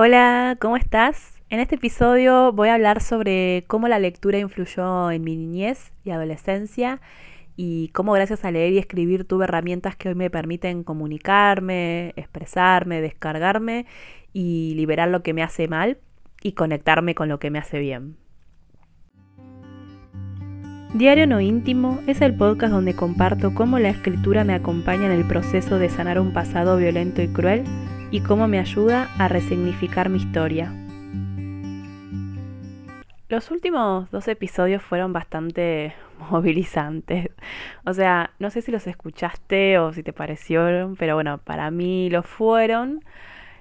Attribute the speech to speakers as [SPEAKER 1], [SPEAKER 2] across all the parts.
[SPEAKER 1] Hola, ¿cómo estás? En este episodio voy a hablar sobre cómo la lectura influyó en mi niñez y adolescencia y cómo gracias a leer y escribir tuve herramientas que hoy me permiten comunicarme, expresarme, descargarme y liberar lo que me hace mal y conectarme con lo que me hace bien. Diario No Íntimo es el podcast donde comparto cómo la escritura me acompaña en el proceso de sanar un pasado violento y cruel y cómo me ayuda a resignificar mi historia. Los últimos dos episodios fueron bastante movilizantes. O sea, no sé si los escuchaste o si te parecieron, pero bueno, para mí lo fueron.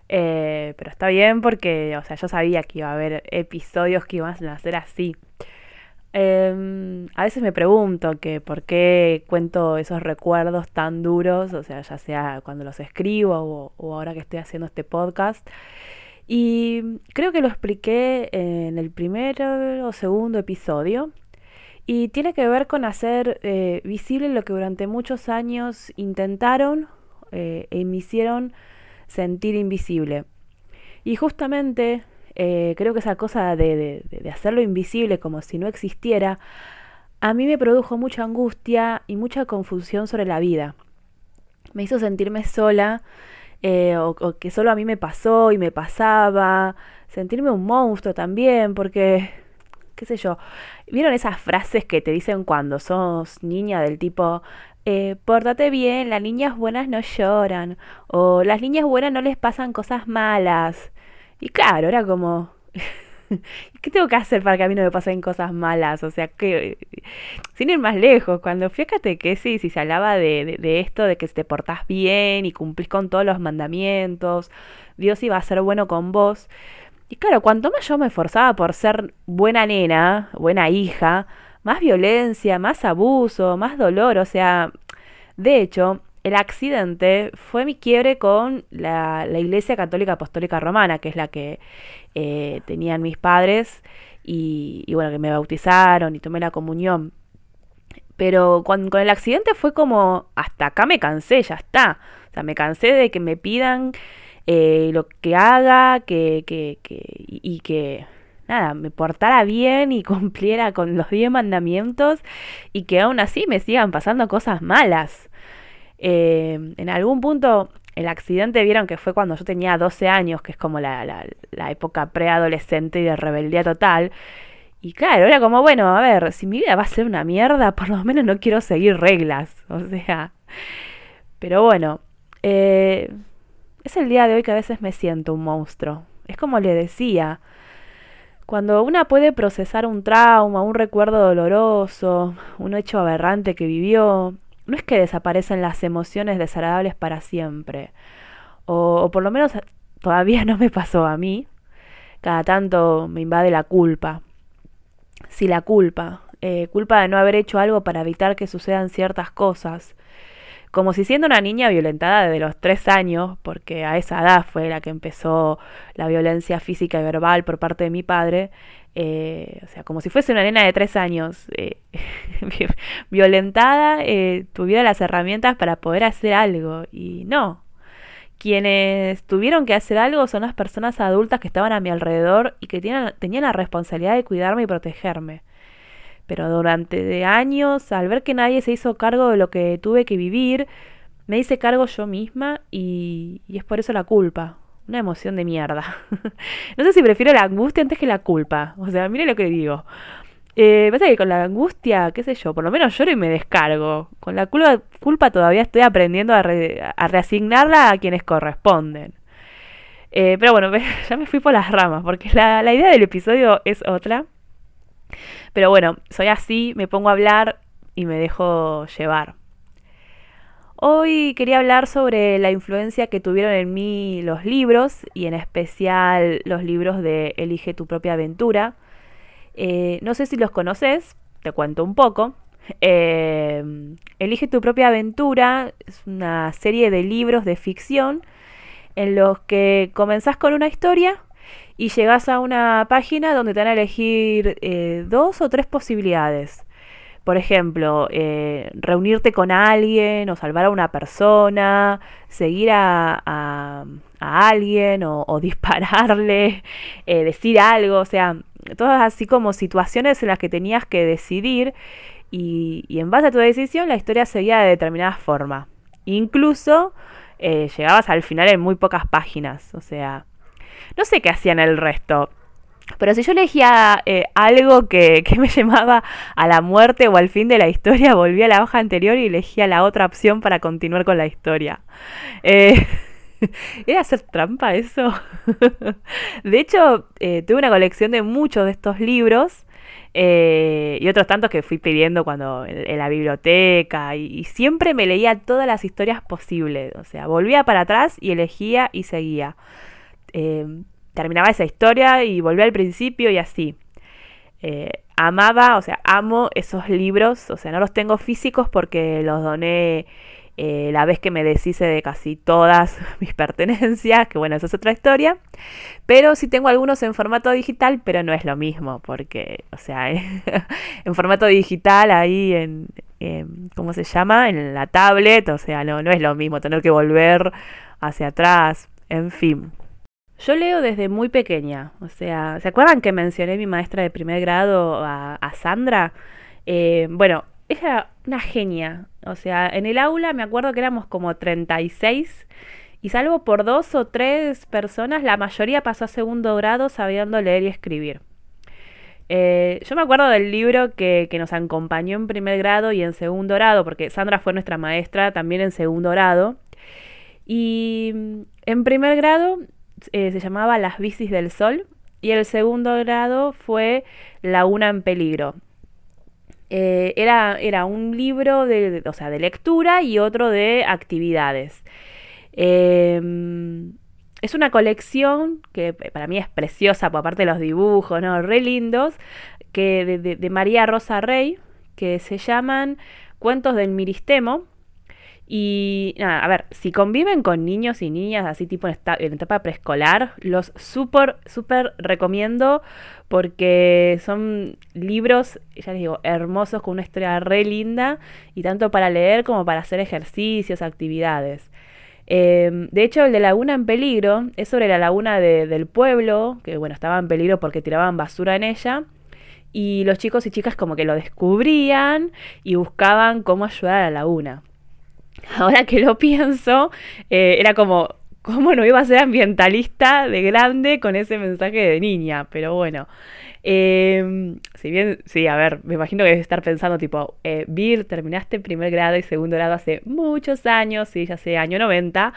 [SPEAKER 1] Eh, pero está bien porque, o sea, yo sabía que iba a haber episodios que iban a ser así. Em, a veces me pregunto que por qué cuento esos recuerdos tan duros, o sea, ya sea cuando los escribo o, ahora que estoy haciendo este podcast. Y creo que lo expliqué en el primer o segundo episodio. Y tiene que ver con hacer eh, visible lo que durante muchos años intentaron eh, e me hicieron sentir invisible. Y justamente eh, creo que esa cosa de, hacerlo invisible como si no existiera, a mí me produjo mucha angustia y mucha confusión sobre la vida. Me hizo sentirme sola, eh, o, que solo a mí me pasó y me pasaba, sentirme un monstruo también, porque, qué sé yo, ¿vieron esas frases que te dicen cuando sos niña del tipo, eh, pórtate bien, las niñas buenas no lloran, o las niñas buenas no les pasan cosas malas? Y claro, era como, ¿qué tengo que hacer para que a mí no me pasen cosas malas? O sea, que, sin ir más lejos, cuando fíjate que sí, si se hablaba de, de, esto, de que te portás bien y cumplís con todos los mandamientos, Dios iba a ser bueno con vos. Y claro, cuanto más yo me esforzaba por ser buena nena, buena hija, más violencia, más abuso, más dolor, o sea, de hecho, el accidente fue mi quiebre con la, Iglesia Católica Apostólica Romana, que es la que eh, tenían mis padres y, bueno, que me bautizaron y tomé la comunión. Pero con, el accidente fue como, hasta acá me cansé, ya está. O sea, me cansé de que me pidan eh, lo que haga, que, que, que, y que, nada, me portara bien y cumpliera con los diez mandamientos y que aún así me sigan pasando cosas malas. Eh, en algún punto el accidente vieron que fue cuando yo tenía 12 años, que es como la, la, la época preadolescente y de rebeldía total. Y claro, era como, bueno, a ver, si mi vida va a ser una mierda, por lo menos no quiero seguir reglas. O sea, pero bueno, eh, es el día de hoy que a veces me siento un monstruo. Es como le decía, cuando una puede procesar un trauma, un recuerdo doloroso, un hecho aberrante que vivió, no es que desaparecen las emociones desagradables para siempre, o, por lo menos todavía no me pasó a mí, cada tanto me invade la culpa. Sí, la culpa, eh, culpa de no haber hecho algo para evitar que sucedan ciertas cosas, como si siendo una niña violentada desde los tres años, porque a esa edad fue la que empezó la violencia física y verbal por parte de mi padre, eh, o sea, como si fuese una nena de tres años, eh, violentada, eh, tuviera las herramientas para poder hacer algo. Y no. Quienes tuvieron que hacer algo son las personas adultas que estaban a mi alrededor y que tenían, la responsabilidad de cuidarme y protegerme. Pero durante de años, al ver que nadie se hizo cargo de lo que tuve que vivir, me hice cargo yo misma y, y es por eso la culpa. Una emoción de mierda. no sé si prefiero la angustia antes que la culpa. O sea, mire lo que digo. Eh, pasa que con la angustia, qué sé yo, por lo menos lloro y me descargo. Con la culpa, culpa todavía estoy aprendiendo a, reasignarla a quienes corresponden. Eh, pero bueno, ya me fui por las ramas, porque la idea del episodio es otra. Pero bueno, soy así, me pongo a hablar y me dejo llevar. Hoy quería hablar sobre la influencia que tuvieron en mí los libros y en especial los libros de Elige tu propia aventura. Eh, no sé si los conoces, te cuento un poco. Eh, Elige tu propia aventura es una serie de libros de ficción en los que comenzás con una historia y llegas a una página donde te van a elegir eh, dos o tres posibilidades por ejemplo, eh, reunirte con alguien o salvar a una persona, seguir a, a, alguien o, dispararle, eh, decir algo, o sea, todas así como situaciones en las que tenías que decidir y, en base a tu decisión la historia seguía de determinada forma. Incluso eh, llegabas al final en muy pocas páginas, o sea, no sé qué hacían el resto. Pero si yo elegía eh, algo que, me llamaba a la muerte o al fin de la historia, volvía a la hoja anterior y elegía la otra opción para continuar con la historia. Eh, ¿Era hacer trampa eso? de hecho, eh, tuve una colección de muchos de estos libros y otros tantos que fui pidiendo cuando en, la biblioteca y, siempre me leía todas las historias posibles. O sea, volvía para atrás y elegía y seguía terminaba esa historia y volvía al principio y así. Eh, amaba, o sea, amo esos libros, o sea, no los tengo físicos porque los doné eh, la vez que me deshice de casi todas mis pertenencias, que bueno, esa es otra historia, pero sí tengo algunos en formato digital, pero no es lo mismo, porque, o sea, en formato digital ahí en, ¿cómo se llama? En la tablet, o sea, no, no es lo mismo tener que volver hacia atrás, en fin. Yo leo desde muy pequeña, o sea, ¿se acuerdan que mencioné mi maestra de primer grado a, Sandra? Eh, bueno, ella una genia, o sea, en el aula me acuerdo que éramos como 36 y salvo por dos o tres personas, la mayoría pasó a segundo grado sabiendo leer y escribir. Eh, yo me acuerdo del libro que, que, nos acompañó en primer grado y en segundo grado, porque Sandra fue nuestra maestra también en segundo grado. Y en primer grado eh, se llamaba Las bicis del sol y el segundo grado fue La una en peligro. Eh, era, era, un libro de, o sea, de lectura y otro de actividades. Em, es una colección que para mí es preciosa, por aparte de los dibujos, ¿no? Re lindos, que de, de María Rosa Rey, que se llaman Cuentos del Miristemo y nada, a ver, si conviven con niños y niñas así tipo en, etapa preescolar, los súper, súper recomiendo porque son libros, ya les digo, hermosos con una historia re linda y tanto para leer como para hacer ejercicios, actividades. Em, de hecho, el de Laguna en Peligro es sobre la laguna del pueblo, que bueno, estaba en peligro porque tiraban basura en ella. Y los chicos y chicas como que lo descubrían y buscaban cómo ayudar a la laguna. ahora que lo pienso, eh, era como, ¿cómo no iba a ser ambientalista de grande con ese mensaje de niña? Pero bueno. Em, si bien, sí, a ver, me imagino que debes estar pensando, tipo, eh, Vir, terminaste primer grado y segundo grado hace muchos años, sí, ya sé, año 90,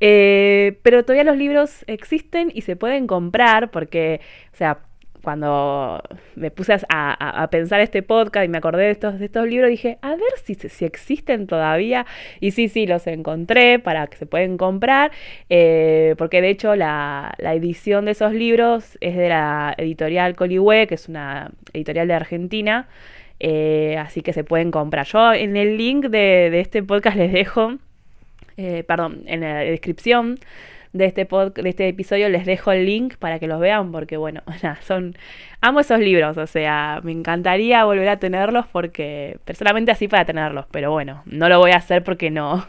[SPEAKER 1] eh, pero todavía los libros existen y se pueden comprar porque, o sea, cuando me puse a, pensar este podcast y me acordé de estos, de estos libros, dije, a ver si, si existen todavía. Y sí, sí, los encontré para que se pueden comprar, eh, porque de hecho la, edición de esos libros es de la editorial Coligüe, que es una editorial de Argentina, eh, así que se pueden comprar. Yo en el link de, este podcast les dejo, eh, perdón, en la descripción de este, de este episodio les dejo el link para que los vean porque bueno, son amo esos libros, o sea, me encantaría volver a tenerlos porque personalmente así para tenerlos, pero bueno, no lo voy a hacer porque no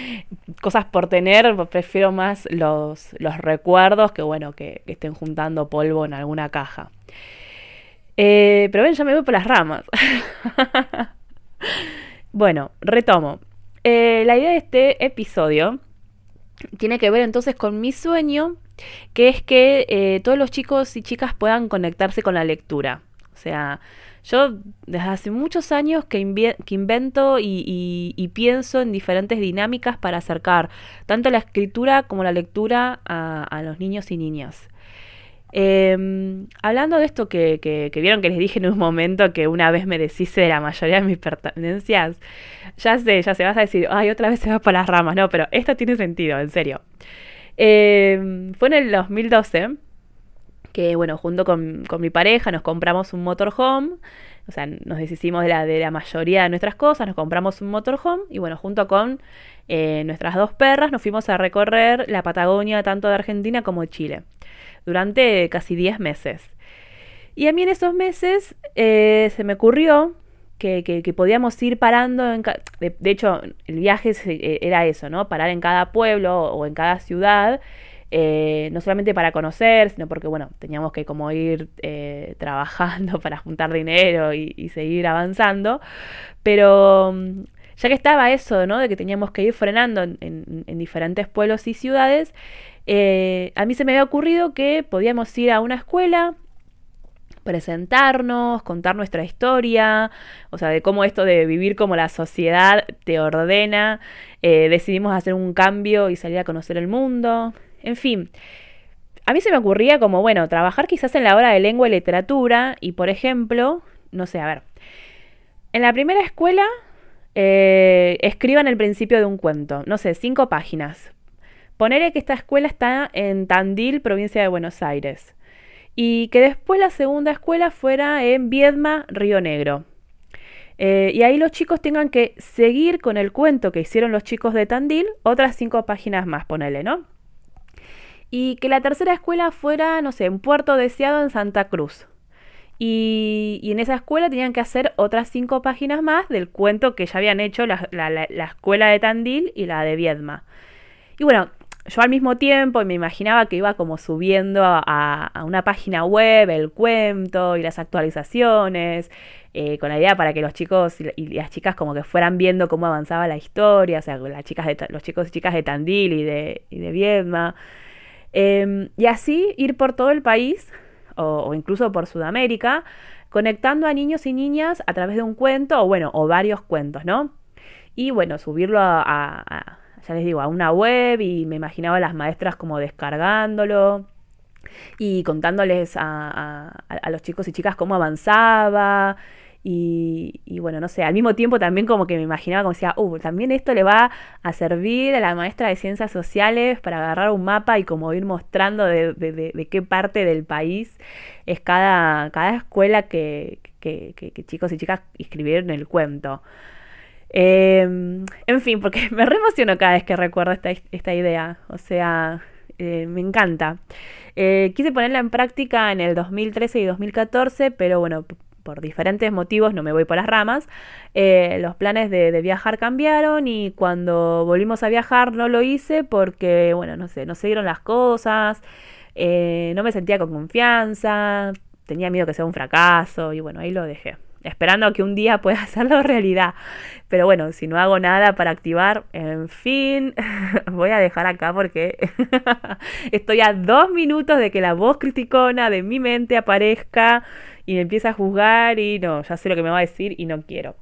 [SPEAKER 1] cosas por tener, prefiero más los, los recuerdos que bueno, que, estén juntando polvo en alguna caja. Eh, pero ven, ya me voy por las ramas. bueno, retomo. Eh, la idea de este episodio tiene que ver entonces con mi sueño, que es que eh, todos los chicos y chicas puedan conectarse con la lectura. O sea, yo desde hace muchos años que, invento y, pienso en diferentes dinámicas para acercar tanto la escritura como la lectura a los niños y niñas. Em, hablando de esto que, vieron que les dije en un momento que una vez me deshice de la mayoría de mis pertenencias, ya sé, ya se vas a decir, ay, otra vez se va por las ramas, no, pero esto tiene sentido, en serio. Em, fue en el 2012 que, bueno, junto con, mi pareja nos compramos un motorhome, o sea, nos deshicimos de la, de la mayoría de nuestras cosas, nos compramos un motorhome y, bueno, junto con eh, nuestras dos perras nos fuimos a recorrer la Patagonia tanto de Argentina como de Chile durante casi 10 meses. Y a mí en esos meses eh, se me ocurrió que, podíamos ir parando. En de, de, hecho, el viaje e, era eso, ¿no? Parar en cada pueblo o en cada ciudad. Eh, no solamente para conocer, sino porque, bueno, teníamos que como ir eh, trabajando para juntar dinero y, seguir avanzando. Pero mm, ya que estaba eso, ¿no? De que teníamos que ir frenando en, diferentes pueblos y ciudades, eh, a mí se me había ocurrido que podíamos ir a una escuela presentarnos, contar nuestra historia, o sea, de cómo esto de vivir como la sociedad te ordena, decidimos hacer un cambio y salir a conocer el mundo, en fin. A mí se me ocurría como, bueno, trabajar quizás en la hora de lengua y literatura y, por ejemplo, no sé, a ver, en la primera escuela eh, escriban el principio de un cuento, no sé, cinco páginas. Poneré que esta escuela está en Tandil, provincia de Buenos Aires y que después la segunda escuela fuera en Viedma, Río Negro. Eh, y ahí los chicos tengan que seguir con el cuento que hicieron los chicos de Tandil, otras cinco páginas más, ponele, ¿no? Y que la tercera escuela fuera, no sé, en Puerto Deseado en Santa Cruz. Y, en esa escuela tenían que hacer otras cinco páginas más del cuento que ya habían hecho la, la escuela de Tandil y la de Viedma. Y bueno, yo al mismo tiempo me imaginaba que iba como subiendo a, una página web el cuento y las actualizaciones, eh, con la idea para que los chicos y, las chicas como que fueran viendo cómo avanzaba la historia, o sea, las chicas de, los chicos y chicas de Tandil y de, y de Viedma. Em, y así ir por todo el país, o, incluso por Sudamérica, conectando a niños y niñas a través de un cuento, o bueno, o varios cuentos, ¿no? Y bueno, subirlo a ya les digo, a una web y me imaginaba a las maestras como descargándolo y contándoles a, los chicos y chicas cómo avanzaba. Y, bueno, no sé, al mismo tiempo también como que me imaginaba como decía, uh, también esto le va a servir a la maestra de ciencias sociales para agarrar un mapa y como ir mostrando de, qué parte del país es cada, cada escuela que, que, chicos y chicas escribieron el cuento. Em, en fin, porque me re emociono cada vez que recuerdo esta, idea. O sea, eh, me encanta. Eh, quise ponerla en práctica en el 2013 y 2014, pero bueno, por diferentes motivos, no me voy por las ramas, eh, los planes de, viajar cambiaron y cuando volvimos a viajar no lo hice porque, bueno, no sé, no se dieron las cosas, no me sentía con confianza, tenía miedo que sea un fracaso y bueno, ahí lo dejé esperando a que un día pueda hacerlo realidad. Pero bueno, si no hago nada para activar, en fin, voy a dejar acá porque estoy a dos minutos de que la voz criticona de mi mente aparezca y me empieza a juzgar y no, ya sé lo que me va a decir y no quiero.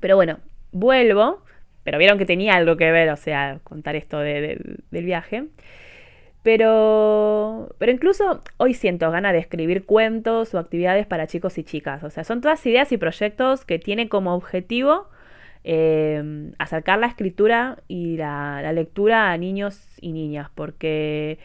[SPEAKER 1] Pero bueno, vuelvo, pero vieron que tenía algo que ver, o sea, contar esto del viaje. Pero, pero incluso hoy siento ganas de escribir cuentos o actividades para chicos y chicas. O sea, son todas ideas y proyectos que tienen como objetivo em, acercar la escritura y la, lectura a niños y niñas. Porque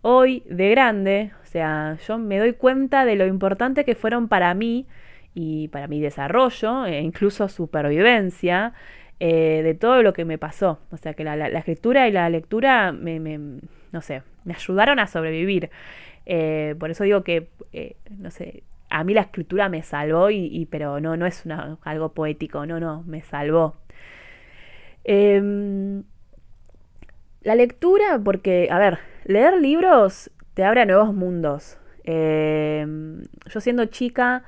[SPEAKER 1] hoy, de grande, o sea, yo me doy cuenta de lo importante que fueron para mí y para mi desarrollo e incluso supervivencia eh, de todo lo que me pasó. O sea, que la, escritura y la lectura me no sé, me ayudaron a sobrevivir. Eh, por eso digo que, eh, no sé, a mí la escritura me salvó, y, pero no, no es algo poético, no, no, me salvó. Em, la lectura, porque, a ver, leer libros te abre a nuevos mundos. Em, yo siendo chica,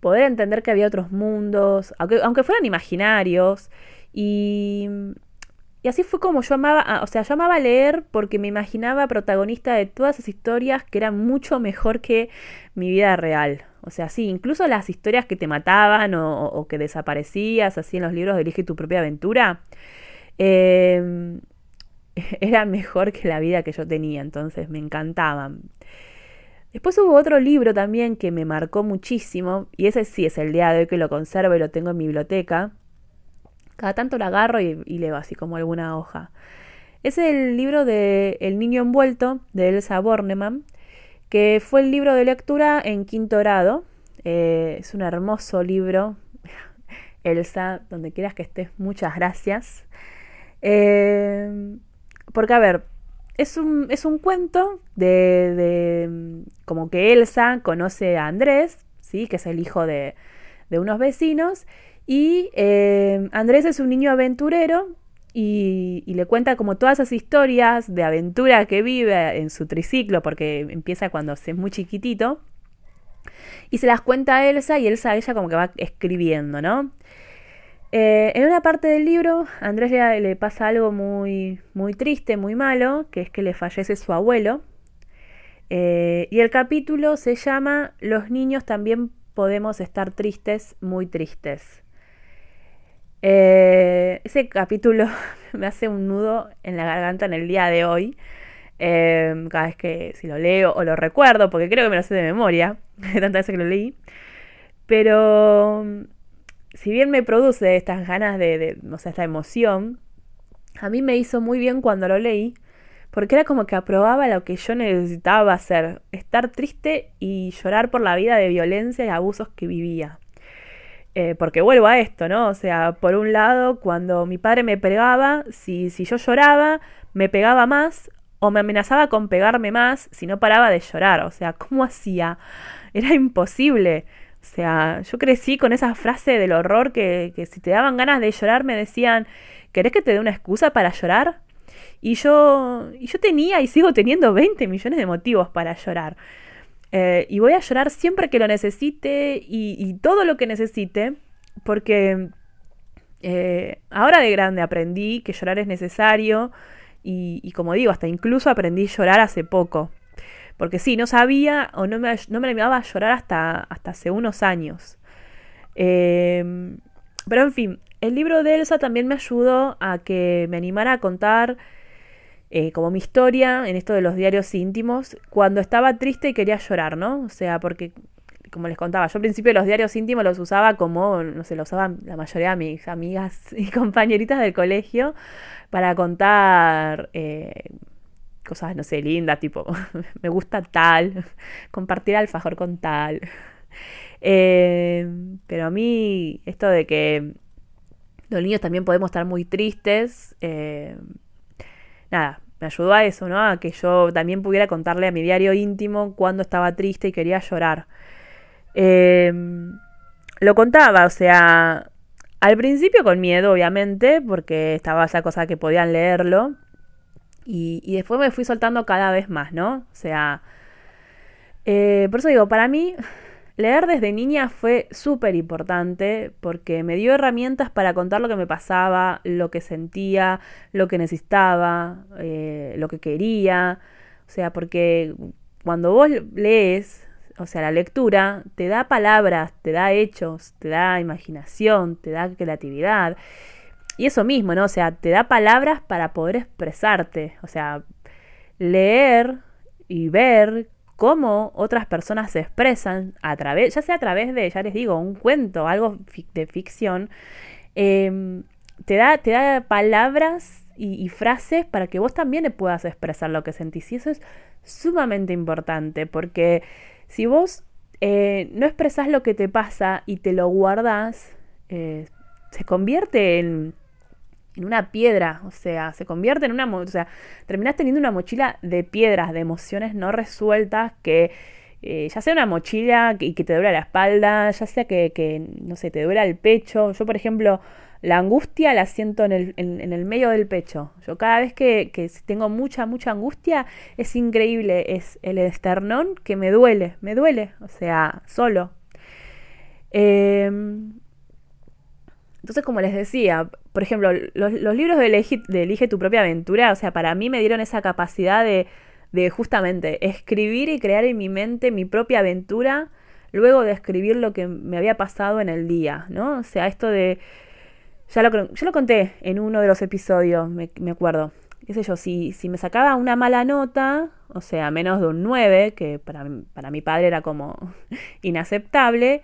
[SPEAKER 1] poder entender que había otros mundos, aunque, aunque fueran imaginarios, y así fue como yo amaba, ah, o sea, yo amaba leer porque me imaginaba protagonista de todas esas historias que eran mucho mejor que mi vida real. O sea, sí, incluso las historias que te mataban o, que desaparecías, así en los libros de Elige tu propia aventura, eh, eran mejor que la vida que yo tenía, entonces me encantaban. Después hubo otro libro también que me marcó muchísimo, y ese sí es el día de hoy que lo conservo y lo tengo en mi biblioteca, cada tanto lo agarro y, leo así como alguna hoja. Es el libro de El niño envuelto de Elsa Bornemann, que fue el libro de lectura en quinto grado. Eh, es un hermoso libro. Elsa, donde quieras que estés, muchas gracias. Eh, porque, a ver, es un, es un cuento de, de, como que Elsa conoce a Andrés, ¿sí? que es el hijo de, de unos vecinos, Y eh, Andrés es un niño aventurero y, le cuenta como todas esas historias de aventura que vive en su triciclo, porque empieza cuando es muy chiquitito. Y se las cuenta a Elsa y Elsa ella como que va escribiendo, ¿no? Eh, en una parte del libro, Andrés le, pasa algo muy, muy triste, muy malo, que es que le fallece su abuelo. Eh, y el capítulo se llama Los niños también podemos estar tristes, muy tristes. Eh, ese capítulo me hace un nudo en la garganta en el día de hoy. Em, cada vez que si lo leo o lo recuerdo, porque creo que me lo sé de memoria, tantas veces que lo leí. Pero si bien me produce estas ganas de, de, o sea, esta emoción, a mí me hizo muy bien cuando lo leí, porque era como que aprobaba lo que yo necesitaba hacer, estar triste y llorar por la vida de violencia y abusos que vivía. Eh, porque vuelvo a esto, ¿no? O sea, por un lado, cuando mi padre me pegaba, si, si yo lloraba, me pegaba más o me amenazaba con pegarme más si no paraba de llorar. O sea, ¿cómo hacía? Era imposible. O sea, yo crecí con esa frase del horror que, que si te daban ganas de llorar me decían, ¿querés que te dé una excusa para llorar? Y yo, y yo tenía y sigo teniendo 20 millones de motivos para llorar. Eh, y voy a llorar siempre que lo necesite y, todo lo que necesite, porque eh, ahora de grande aprendí que llorar es necesario y, como digo, hasta incluso aprendí a llorar hace poco. Porque sí, no sabía o no me, no me animaba a llorar hasta, hasta hace unos años. Em, pero en fin, el libro de Elsa también me ayudó a que me animara a contar eh, como mi historia en esto de los diarios íntimos, cuando estaba triste y quería llorar, ¿no? O sea, porque, como les contaba, yo al principio los diarios íntimos los usaba como, no sé, los usaban la mayoría de mis amigas y compañeritas del colegio para contar eh, cosas, no sé, lindas, tipo, me gusta tal, compartir alfajor con tal. Eh, pero a mí, esto de que los niños también podemos estar muy tristes, nada, me ayudó a eso, ¿no? A que yo también pudiera contarle a mi diario íntimo cuando estaba triste y quería llorar. Em, lo contaba, o sea, al principio con miedo, obviamente, porque estaba esa cosa que podían leerlo. Y, y después me fui soltando cada vez más, ¿no? O sea, eh, por eso digo, para mí Leer desde niña fue súper importante porque me dio herramientas para contar lo que me pasaba, lo que sentía, lo que necesitaba, eh, lo que quería. O sea, porque cuando vos lees, o sea, la lectura te da palabras, te da hechos, te da imaginación, te da creatividad. Y eso mismo, ¿no? O sea, te da palabras para poder expresarte. O sea, leer y ver cómo otras personas se expresan a través, ya sea a través de, ya les digo, un cuento, algo de ficción, em, te, da, te da palabras y, frases para que vos también le puedas expresar lo que sentís. Y eso es sumamente importante, porque si vos eh, no expresás lo que te pasa y te lo guardas, eh, se convierte en en una piedra, o sea, se convierte en una, o sea, terminás teniendo una mochila de piedras, de emociones no resueltas que eh, ya sea una mochila y que, te duele la espalda, ya sea que, no sé, te duele el pecho. Yo, por ejemplo, la angustia la siento en el, en, el medio del pecho. Yo cada vez que, que, tengo mucha, mucha angustia, es increíble, es el esternón que me duele, me duele, o sea, solo. Eh, entonces, como les decía, por ejemplo, los, libros de Elige, tu propia aventura, o sea, para mí me dieron esa capacidad de, justamente escribir y crear en mi mente mi propia aventura, luego de escribir lo que me había pasado en el día, ¿no? O sea, esto de... Ya lo, yo lo conté en uno de los episodios, me, acuerdo. Qué sé yo, si, si me sacaba una mala nota, o sea, menos de un 9, que para, para mi padre era como inaceptable,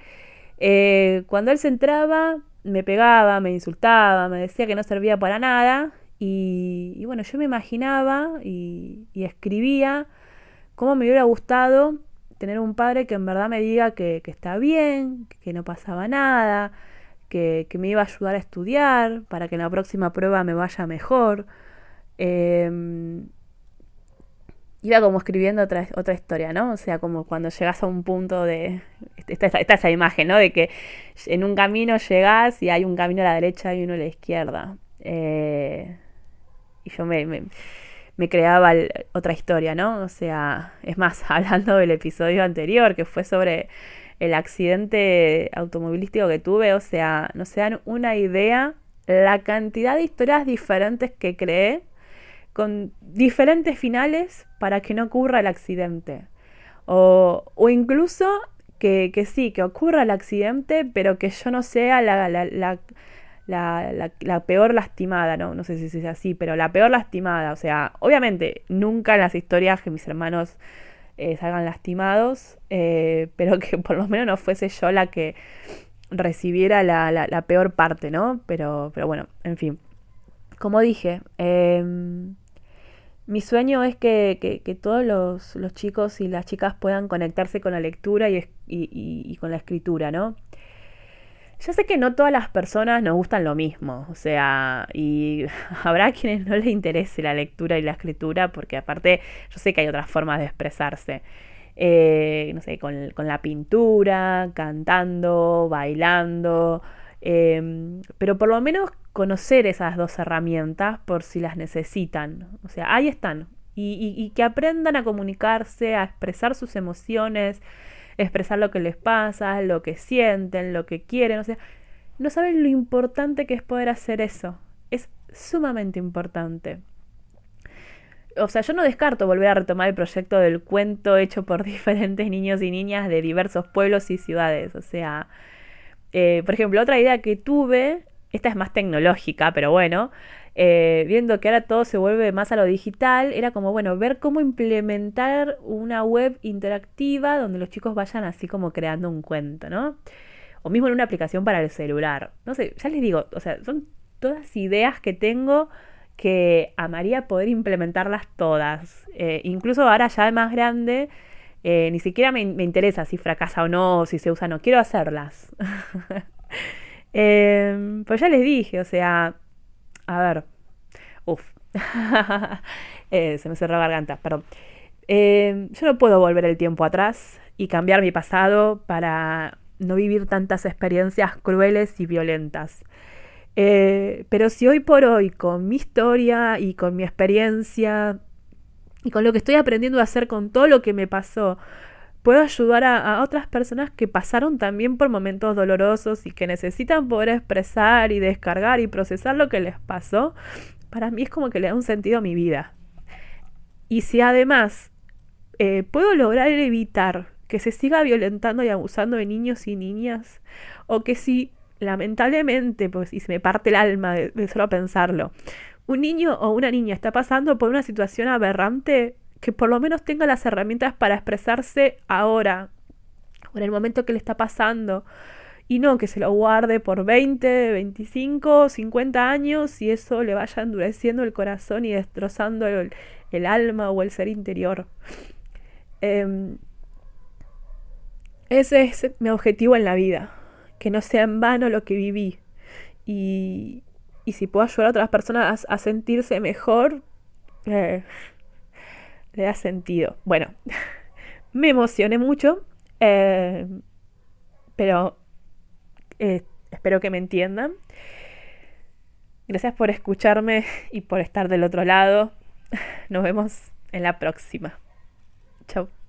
[SPEAKER 1] eh, cuando él se entraba, me pegaba, me insultaba, me decía que no servía para nada. Y, bueno, yo me imaginaba y, escribía cómo me hubiera gustado tener un padre que en verdad me diga que, está bien, que no pasaba nada, que, me iba a ayudar a estudiar para que en la próxima prueba me vaya mejor. Em, iba como escribiendo otra, otra historia, ¿no? O sea, como cuando llegas a un punto de... Está, esa imagen, ¿no? De que en un camino llegas y hay un camino a la derecha y uno a la izquierda. Eh, y yo me, me, creaba otra historia, ¿no? O sea, es más, hablando del episodio anterior, que fue sobre el accidente automovilístico que tuve, o sea, no se dan una idea la cantidad de historias diferentes que creé con diferentes finales para que no ocurra el accidente. O, incluso que, sí, que ocurra el accidente, pero que yo no sea la, la, peor lastimada, ¿no? No sé si es así, pero la peor lastimada. O sea, obviamente, nunca en las historias que mis hermanos eh, salgan lastimados, eh, pero que por lo menos no fuese yo la que recibiera la, peor parte, ¿no? Pero, pero bueno, en fin. Como dije, em, mi sueño es que, todos los, chicos y las chicas puedan conectarse con la lectura y, con la escritura, ¿no? Ya sé que no todas las personas nos gustan lo mismo, o sea, y habrá quienes no les interese la lectura y la escritura, porque aparte yo sé que hay otras formas de expresarse. Eh, no sé, con, la pintura, cantando, bailando, em, pero por lo menos conocer esas dos herramientas por si las necesitan. O sea, ahí están. Y, que aprendan a comunicarse, a expresar sus emociones, expresar lo que les pasa, lo que sienten, lo que quieren. O sea, no saben lo importante que es poder hacer eso. Es sumamente importante. O sea, yo no descarto volver a retomar el proyecto del cuento hecho por diferentes niños y niñas de diversos pueblos y ciudades. O sea, eh, por ejemplo, otra idea que tuve esta es más tecnológica, pero bueno, eh, viendo que ahora todo se vuelve más a lo digital, era como, bueno, ver cómo implementar una web interactiva donde los chicos vayan así como creando un cuento, ¿no? O mismo en una aplicación para el celular. No sé, ya les digo, o sea, son todas ideas que tengo que amaría poder implementarlas todas. Eh, incluso ahora ya de más grande, eh, ni siquiera me, me interesa si fracasa o no, si se usa o no, quiero hacerlas. Eh, pues ya les dije, o sea, a ver, uff, eh, se me cerró la garganta, perdón. Eh, yo no puedo volver el tiempo atrás y cambiar mi pasado para no vivir tantas experiencias crueles y violentas. Eh, pero si hoy por hoy, con mi historia y con mi experiencia y con lo que estoy aprendiendo a hacer con todo lo que me pasó, puedo ayudar a, otras personas que pasaron también por momentos dolorosos y que necesitan poder expresar y descargar y procesar lo que les pasó, para mí es como que le da un sentido a mi vida. Y si además eh, puedo lograr evitar que se siga violentando y abusando de niños y niñas, o que si lamentablemente, pues, y se me parte el alma de solo pensarlo, un niño o una niña está pasando por una situación aberrante, que por lo menos tenga las herramientas para expresarse ahora, o en el momento que le está pasando, y no que se lo guarde por 20, 25, 50 años y eso le vaya endureciendo el corazón y destrozando el, alma o el ser interior. Em, ese es mi objetivo en la vida, que no sea en vano lo que viví. Y, y si puedo ayudar a otras personas a, sentirse mejor, eh, le da sentido. Bueno, me emocioné mucho, eh, pero eh, espero que me entiendan. Gracias por escucharme y por estar del otro lado. Nos vemos en la próxima. Chao.